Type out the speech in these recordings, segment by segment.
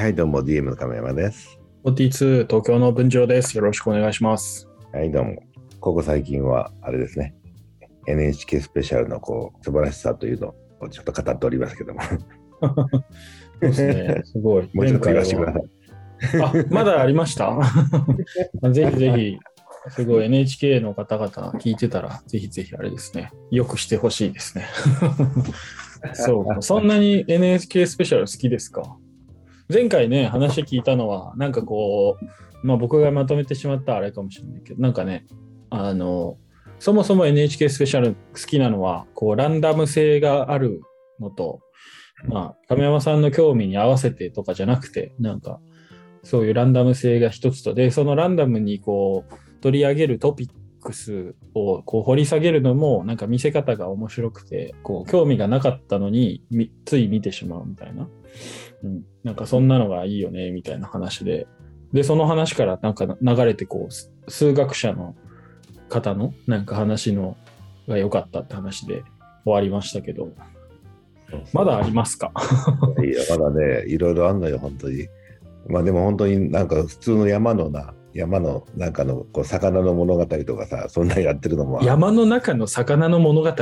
はい、どうも DM の亀山です。OT2 東京の文城です。よろしくお願いします。はい、どうも。ここ最近は、あれですね。NHK スペシャルのこう素晴らしさというのをちょっと語っておりますけども。そうですね。すごい。もうちょっと言わせてください。あ、まだありました？ぜひぜひ、すごい NHK の方々聞いてたら、ぜひぜひあれですね。よくしてほしいですね。そうか。そんなに NHK スペシャル好きですか？前回ね、話聞いたのは、なんかこう、まあ僕がまとめてしまったあれかもしれないけど、なんかね、あの、そもそも NHK スペシャル好きなのは、こう、ランダム性があるのと、まあ、亀山さんの興味に合わせてとかじゃなくて、なんか、そういうランダム性が一つと、で、そのランダムにこう、取り上げるトピックスをこう掘り下げるのも、なんか見せ方が面白くて、こう、興味がなかったのに、つい見てしまうみたいな。うん。なんかそんなのがいいよね、みたいな話で。で、その話からなんか流れて、こう、す数学者の方のなんか話のが良かったって話で終わりましたけど、まだありますか？いや、まだね、いろいろあんのよ、本当に。まあでも本当になんか普通の山のな、山のなんかのこう魚の物語とかさ、そんなんやってるのも。山の中の魚の物語？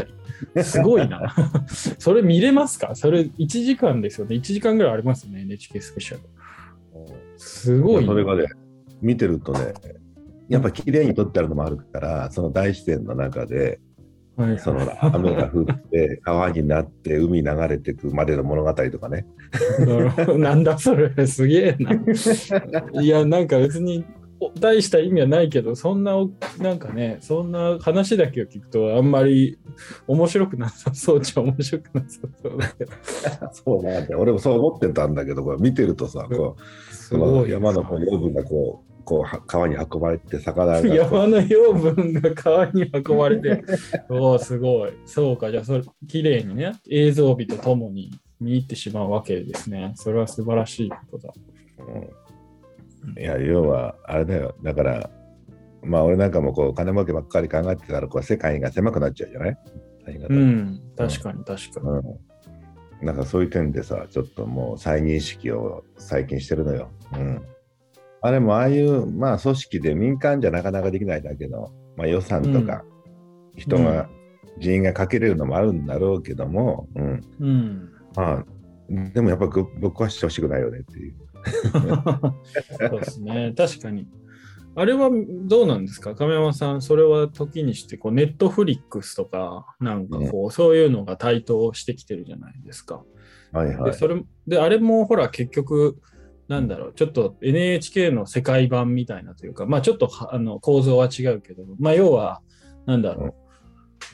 すごいな。それ見れますか？それ1時間ですよね。1時間ぐらいありますよね、NHK スペシャル。すごいな。それがね、見てるとね、やっぱ綺麗に撮ってあるのもあるから、その大自然の中で、はいはいその雨が降って、川になって、海流れてくまでの物語とかね。なんだそれ、すげえな。いや、なんか別にお大した意味はないけど、そんなお、なんかね、そんな話だけを聞くと、あんまり面白くなさそうじゃ面白くなさそうだけど、そうなんだよ俺もそう思ってたんだけど、これ見てるとさ、こう、すごい。山のこう養分がこう、こうは川に運ばれて、魚が。山の養分が川に運ばれて、おお、すごい。そうか、じゃあ、それ、綺麗にね、映像美とともに見入ってしまうわけですね。それは素晴らしいことだ。うんいや、要は、あれだよ。だから、まあ、俺なんかもこう、金儲けばっかり考えてたら、こう、世界が狭くなっちゃうじゃない？うん、確かに確かに。うん。なんかそういう点でさ、ちょっともう再認識を最近してるのよ。うん。あれもああいう、まあ組織で民間じゃなかなかできないだけの、まあ予算とか、人が、人員がかけれるのもあるんだろうけども、うん。うん。まあ、でもやっぱぶぶっ壊してほしくないよねっていう。そうですね、確かに。あれはどうなんですか？亀山さん、それは時にして、こう、ネットフリックスとか、なんかこう、そういうのが台頭してきてるじゃないですか。はいはい。で、それ、で、あれもほら、結局、なんだろう、ちょっと NHK の世界版みたいなというか、まあちょっとはあの構造は違うけど、まあ要は、なんだろう、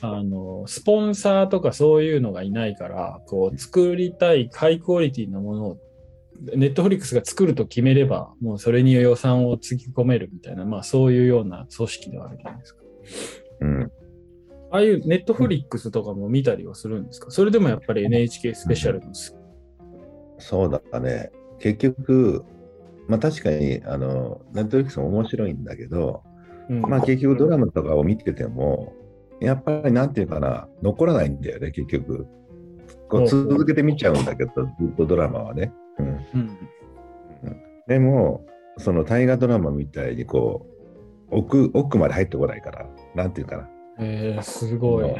あの、スポンサーとかそういうのがいないから、こう、作りたいハイクオリティのものを、ネットフリックスが作ると決めれば、もうそれに予算をつぎ込めるみたいな、まあそういうような組織ではあるじゃないですか。うん。ああいうネットフリックスとかも見たりはするんですか？それでもやっぱり NHK スペシャルのすそうだったね。結局、まあ確かに、あの、ネットフリックスも面白いんだけど、うんまあ結局ドラマとかを見てても、やっぱりなんていうかな、残らないんだよね、結局。こう続けて見ちゃうんだけど、ずっとドラマはね。うん、うんでも、その大河ドラマみたいにこう、奥奥まで入ってこないから、なんていうかな。えー、すごい。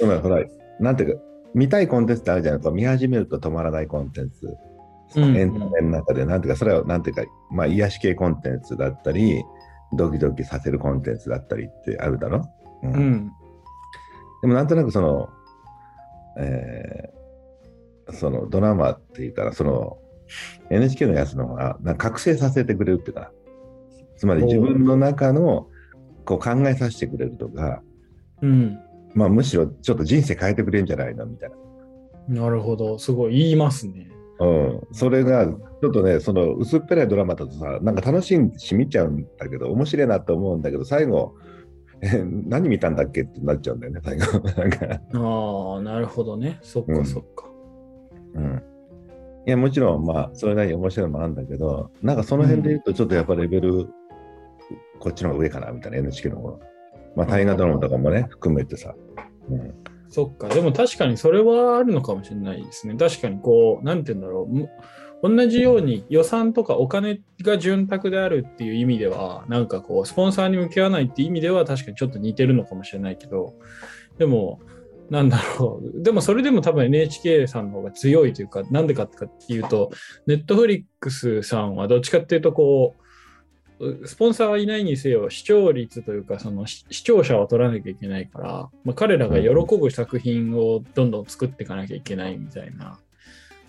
ほら、ほら、なんていうか、見たいコンテンツってあるじゃない？こう見始めると止まらないコンテンツ。うんエンタメの中で、なんていうか、それは、なんていうか、まあ、癒し系コンテンツだったり、ドキドキさせるコンテンツだったりってあるだろ、うんうん。でも、なんとなくその、えーそのドラマっていうか、その NHK のやつの方が、なんか覚醒させてくれるっていうか、つまり自分の中のこう考えさせてくれるとか、うん。まあ、むしろちょっと人生変えてくれるんじゃないのみたいな。なるほど。すごい言いますね。うん、それがちょっとね、その薄っぺらいドラマだとさ、なんか楽しんでしみちゃうんだけど、面白いなと思うんだけど、最後、え何見たんだっけってなっちゃうんだよね、最後。なんか、ああ、なるほどね。そっうんかそっか。うん。いや、もちろん、まあ、それなりに面白いのもあるんだけど、なんかその辺で言うと、ちょっとやっぱレベル、こっちの方が上かな、みたいな NHK の方が。まあ、大河ドラマとかもね、含めてさ。うん。そっか。でも確かにそれはあるのかもしれないですね。確かにこう、なんて言うんだろう。む同じように予算とかお金が潤沢であるっていう意味では、なんかこう、スポンサーに向き合わないっていう意味では確かにちょっと似てるのかもしれないけど、でも、なんだろう。でもそれでも多分 NHK さんの方が強いというか、なんでかっていうと、ネットフリックスさんはどっちかっていうと、こう、スポンサーはいないにせよ、視聴率というか、その視聴者を取らなきゃいけないから、まあ、彼らが喜ぶ作品をどんどん作っていかなきゃいけないみたいな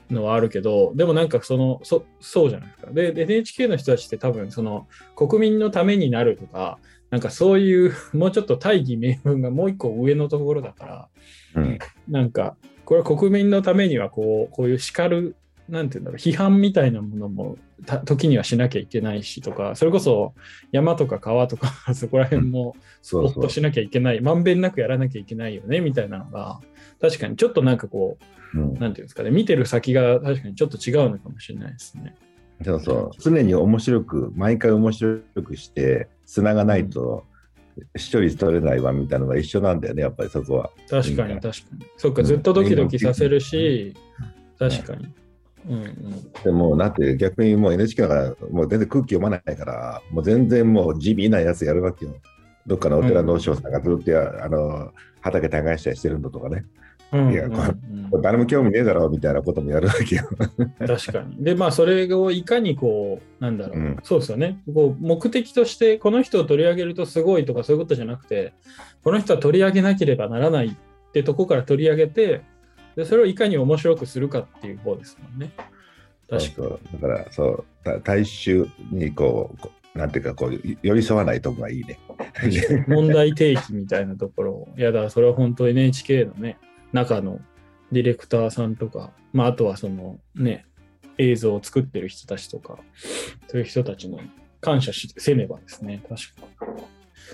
のはあるけど、でもなんかその、そそうじゃないですか。で、NHK の人たちって多分、その、国民のためになるとか、なんかそういう、もうちょっと大義名分がもう一個上のところだから、うん、なんか、これは国民のためにはこう、こういう叱る、なんていうんだろう、批判みたいなものも時にはしなきゃいけないしとか、それこそ山とか川とか そこら辺もスポットしなきゃいけない、まんべんなくやらなきゃいけないよねみたいなのが、確かにちょっとなんかこう、うん、なんていうんですかね、見てる先が確かにちょっと違うのかもしれないですね。そうそう、常に面白く、毎回面白くして、つながないと、視聴率取れないわみたいなのが一緒なんだよね、やっぱりそこは。確かに確かに。そっか、ずっとドキドキさせるし、確かに。うんうん、でも、なって逆にもう NHK だから、もう全然空気読まないから、もう全然もう地味なやつやるわけよ。どっかのお寺の和尚さんがずっとや、うん、あの畑耕したりしてるのとかね。いや、誰も興味ねえだろうみたいなこともやるわけよ。確かに。で、まあ、それをいかにこう、なんだろう、うん、そうですよね。こう目的として、この人を取り上げるとすごいとかそういうことじゃなくて、この人は取り上げなければならないってとこから取り上げて、でそれをいかに面白くするかっていう方ですもんね。確かだから、そう、大衆にこう、なんていうか、こう、寄り添わないとこがいいね。問題提起みたいなところを、いやだ、それは本当 NHK のね、中のディレクターさんとか、まあ、あとはそのね、映像を作ってる人たちとか、そういう人たちの感謝しせねばですね、確か。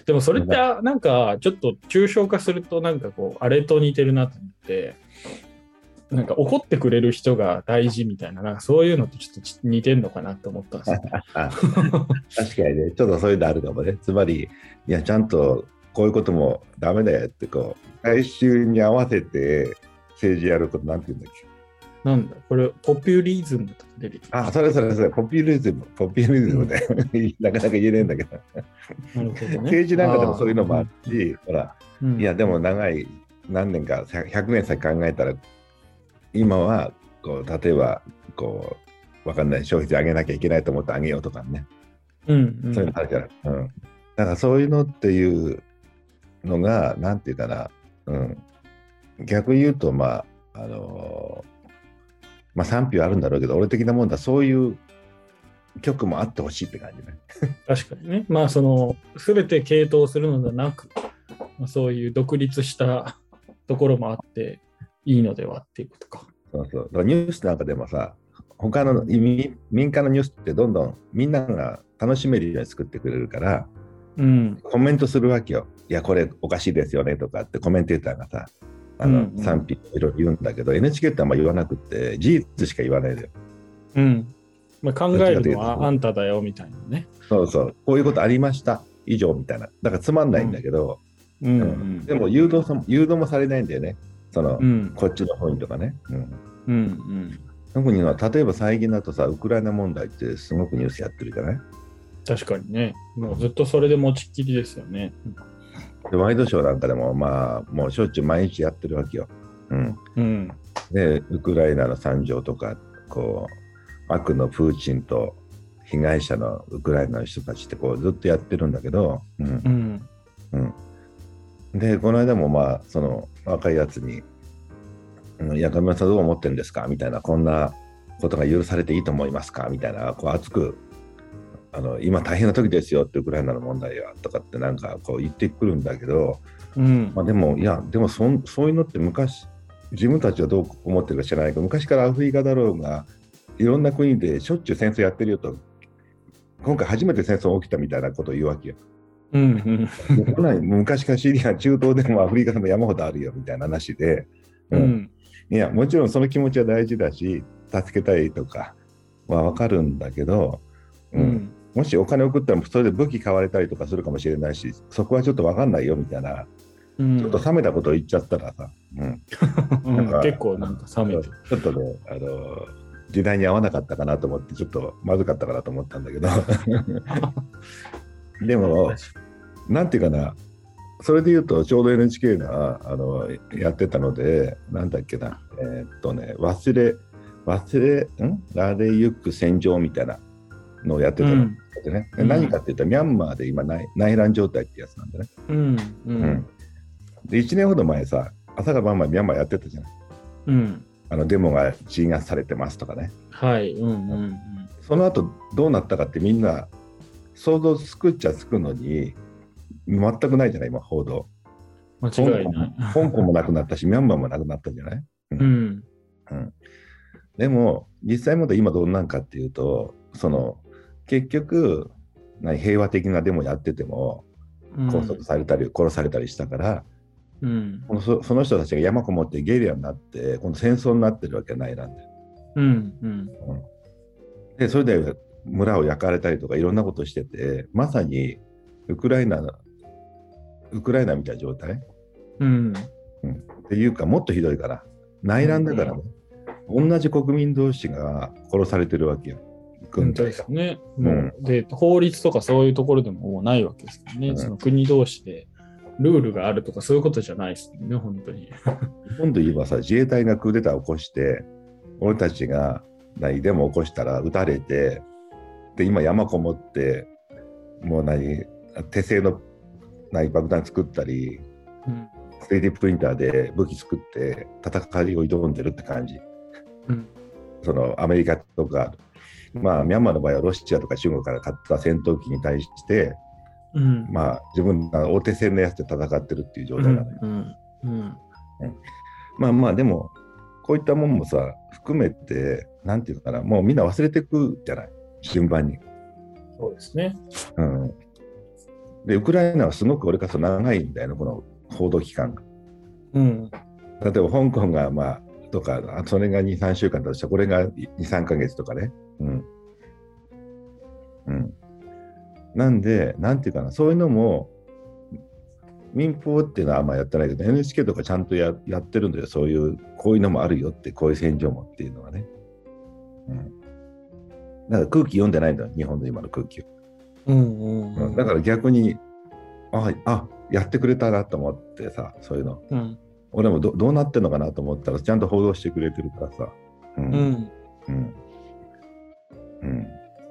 でもそれってなんかちょっと抽象化するとなんかこうあれと似てるなと思ってなんか怒ってくれる人が大事みたいななんかそういうのとちょっと似てんのかなって思ったんですよ、確かにねちょっとそういうのあるかもね。つまりいやちゃんとこういうこともダメだよってこう大衆に合わせて政治やることなんて言うんだっけ？なんだこれ、ポピュリズムとか出てきあ、それそれそれ、ポピュリズム、ポピュリズムで、うん、なかなか言えねえんだけど。なるほどね、政治なんかでもそういうのもあるし、ほら、うん、いや、でも長い、何年か、100年先考えたら、今は、こう、例えば、こう、わかんない、消費税上げなきゃいけないと思って上げようとかね。うん、うん、そういうのあるから。うん。だからそういうのっていうのが、なんていうかな、うん。逆に言うと、まあ、あのーまあ賛否はあるんだろうけど、俺的なもんだ、そういう曲もあってほしいって感じね。確かにね。まあ、その、すべて傾倒するのではなく、まあ、そういう独立したところもあっていいのではっていうことか。そうそう。だからニュースなんかでもさ、他の民間のニュースってどんどんみんなが楽しめるように作ってくれるから、うん、コメントするわけよ。いや、これおかしいですよねとかってコメンテーターがさ、あの、うんうん、賛否いろいろ言うんだけど、NHK ってあんま言わなくて、事実しか言わないでよ。うん。まあ、考えるのはあんただよみたいなね。そうそう、こういうことありました、以上みたいな。だからつまんないんだけど、うん、うん、でも誘導さ誘導もされないんだよね。その、うん、こっちの方にとかね。うん。うんうん特には例えば最近だとさ、ウクライナ問題ってすごくニュースやってるじゃない？確かにね。もうずっとそれで持ちっきりですよね。でワイドショーなんかでも、まあ、もうしょっちゅう毎日やってるわけよ。うん。うん、で、ウクライナの惨状とか、こう、悪のプーチンと被害者のウクライナの人たちってこうずっとやってるんだけど、うん。うん、うん、で、この間もまあ、その若いやつに、いや、神村さんどう思ってるんですかみたいな、こんなことが許されていいと思いますかみたいな、こう熱くあの今大変な時ですよってウクライナの問題はとかってなんかこう言ってくるんだけど、うん。まあ、でもいやでもそそういうのって昔自分たちはどう思ってるか知らないけど昔からアフリカだろうがいろんな国でしょっちゅう戦争やってるよと今回初めて戦争起きたみたいなことを言うわけよ。うんうん、昔からシリア中東でもアフリカでも山ほどあるよみたいな話で、うん、うん、いやもちろんその気持ちは大事だし助けたいとかは分かるんだけど、うん、うんもしお金送ったらそれで武器買われたりとかするかもしれないしそこはちょっと分かんないよみたいな、うん、ちょっと冷めたことを言っちゃったらさ、うん、なんか結構なんか冷めてちょっとねあの時代に合わなかったかなと思ってちょっとまずかったかなと思ったんだけど。でもなんていうかな。それで言うとちょうど NHK があのやってたのでなんだっけな。えーっとね忘れ忘れん？られゆく戦場みたいなのをやってたの、うん。でね。うん。何かって言ったらミャンマーで今内内乱状態ってやつなんだね、うんううん。んで1年ほど前さ朝から晩までミャンマーやってたじゃんうん。あのデモが鎮圧されてますとかね。はいうんうんその後どうなったかってみんな想像つくっちゃつくのに全くないじゃない今報道。間違いない。香港もなくなったしミャンマーもなくなったじゃない。うん。でも実際も今どうなんかっていうとその結局何平和的なデモやっててもうん。拘束されたり殺されたりしたから、うん。このそその人たちが山こもってゲリラになって今度戦争になってるわけないなんでうんうん。でそれで村を焼かれたりとかいろんなことしててまさにウクライナウクライナみたいな状態？うん。っていうかもっとひどいから内乱だからね、同じ国民同士が殺されてるわけよ軍本当隊すね。んもうで、法律とかそういうところでももうないわけですよね。うんその国同士でルールがあるとかそういうことじゃないですよね、本当に。今度言えばさ自衛隊がクーデターを起こして俺たちが何デモを起こしたら撃たれてで今山こもってもう何手製の何爆弾作ったりうん。3D プリンターで武器作って戦いを挑んでるって感じうん。そのアメリカとかまあミャンマーの場合はロシアとか中国から買った戦闘機に対してうん。まあ自分が大手戦のやつで戦ってるっていう状うん。態なのよ、うん。うん。まあまあでもこういったもんもさ含めてなんていうのかなもうみんな忘れてくじゃない？順番に。そうですね。うん、でウクライナはすごく俺からすると長いんだよねこの報道期間が。うん。例えば香港がまあとかあそれが23週間だとしたらこれが23ヶ月とかね。うんうん、なんでなんていうかなそういうのも民放っていうのはあんまやってないけど NHK とかちゃんとややってるんだよそういうこういうのもあるよってこういう戦場もっていうのはね。うん、だから空気読んでないんだよ日本の今の空気を。うん。うん。うんだから逆にああやってくれたなと思ってさそういうのうん。俺もどどうなってんのかなと思ったらちゃんと報道してくれてるからさうんうん。うん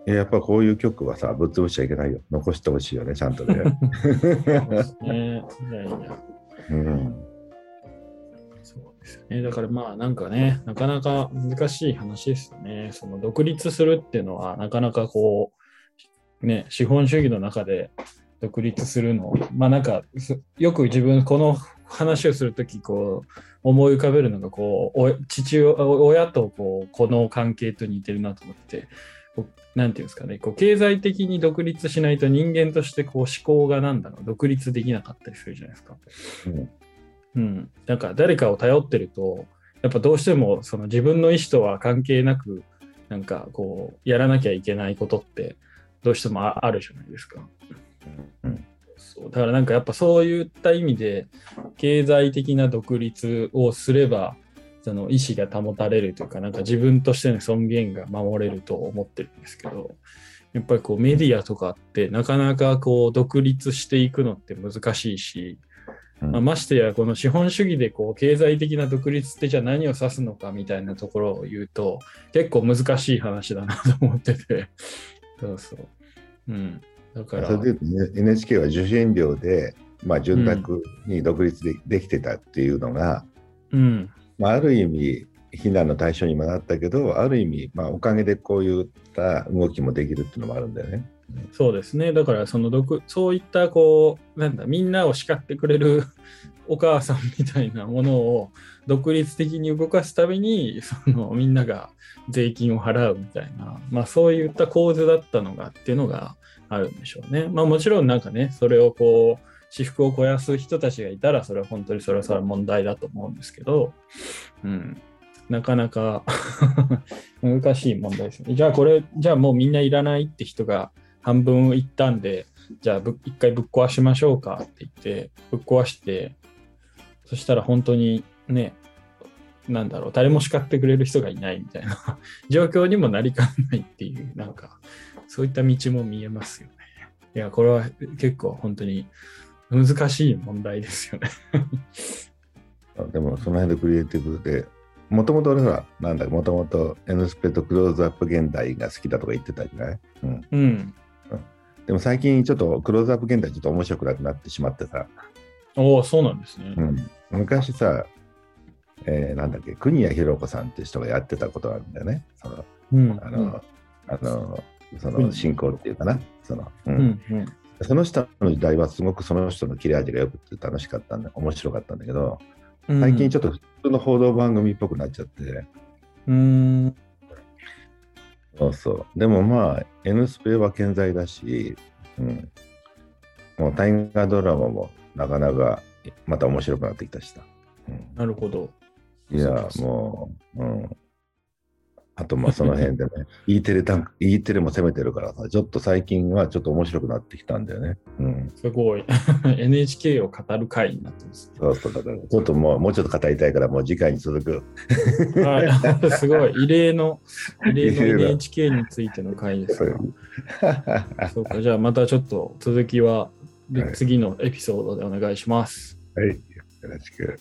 ややっぱこういう曲はさぶっ潰しちゃいけないよ残してほしいよねちゃんとね、ね。うん、そうですよね。だからまあなんかね、なかなか難しい話ですよね。その独立するっていうのはなかなかこう、ね、資本主義の中で独立するの、まあなんかすよく自分この話をするときこう思い浮かべるのがこうお父親親とこうこの関係と似てるなと思って。なんていうんですかね、こう経済的に独立しないと人間としてこう思考がなんだろう、独立できなかったりするじゃないですか。うんうん、なんか誰かを頼ってるとやっぱどうしてもその自分の意思とは関係なくなんかこうやらなきゃいけないことってどうしてもああるじゃないですか。うんそうだからなんかやっぱそういった意味で経済的な独立をすればその意思が保たれるというかなんか自分としての尊厳が守れると思ってるんですけどやっぱりこうメディアとかってなかなかこう独立していくのって難しいし、うん。まあ、ましてやこの資本主義でこう経済的な独立ってじゃあ何を指すのかみたいなところを言うと結構難しい話だなと思ってて。そうそう。うん、だからそれで NHK は受信料で、まあ、潤沢に独立で,、できてたっていうのが、うんまあ、ある意味非難の対象にもなったけどある意味、まあ、おかげでこういった動きもできるっていうのもあるんだよね。そうですね。だから、その独、そういった、こう、なんだ、みんなを叱ってくれる お母さんみたいなものを独立的に動かすために、その、みんなが税金を払うみたいな、まあ、そういった構図だったのがっていうのがあるんでしょうね。まあ、もちろんなんかね、それをこう、私服を肥やす人たちがいたら、それは本当にそれはそれは問題だと思うんですけど、うん。なかなか 難しい問題ですね。じゃあこれ、じゃあもうみんないらないって人が半分いったんで、じゃあぶ一回ぶっ壊しましょうかって言って、ぶっ壊して、そしたら本当にね、なんだろう、誰も叱ってくれる人がいないみたいな 状況にもなりかねないっていう、なんか、そういった道も見えますよね。いや、これは結構本当に難しい問題ですよね でもその辺でクリエイティブで、もともと俺は、なんだ、もともと N スペとクローズアップ現代が好きだとか言ってたじゃない、うん、うん。でも最近ちょっとクローズアップ現代ちょっと面白くなくなってしまってさ、おお、そうなんですね。うん、昔さ、えーなんだっけ、国谷弘子さんっていう人がやってたことがあるんだよね。その、うん。あの、あの、そうんの進行っていうかな。その、ううんん、うん。その人の時代はすごくその人の切れ味がよくて楽しかったんだ、面白かったんだけど、うん最近ちょっと普通の報道番組っぽくなっちゃって、うーん。そうそう。でもまあ、N スペは健在だし、うん。もう大河ドラマもなかなかまた面白くなってきたしさ。うんなるほど。いやもう、うん。あと、まあ、その辺でね、E テレタンク、E テレも攻めてるからさ、ちょっと最近はちょっと面白くなってきたんだよね。うん。すごい。NHK を語る会になってます。そうそう、だから、ちょっともう、もうちょっと語りたいから、もう次回に続く。はい。すごい。異例の、異例の NHK についての会ですそうが。そうか。じゃあまたちょっと続きは、次のエピソードでお願いします。はい、よろしく。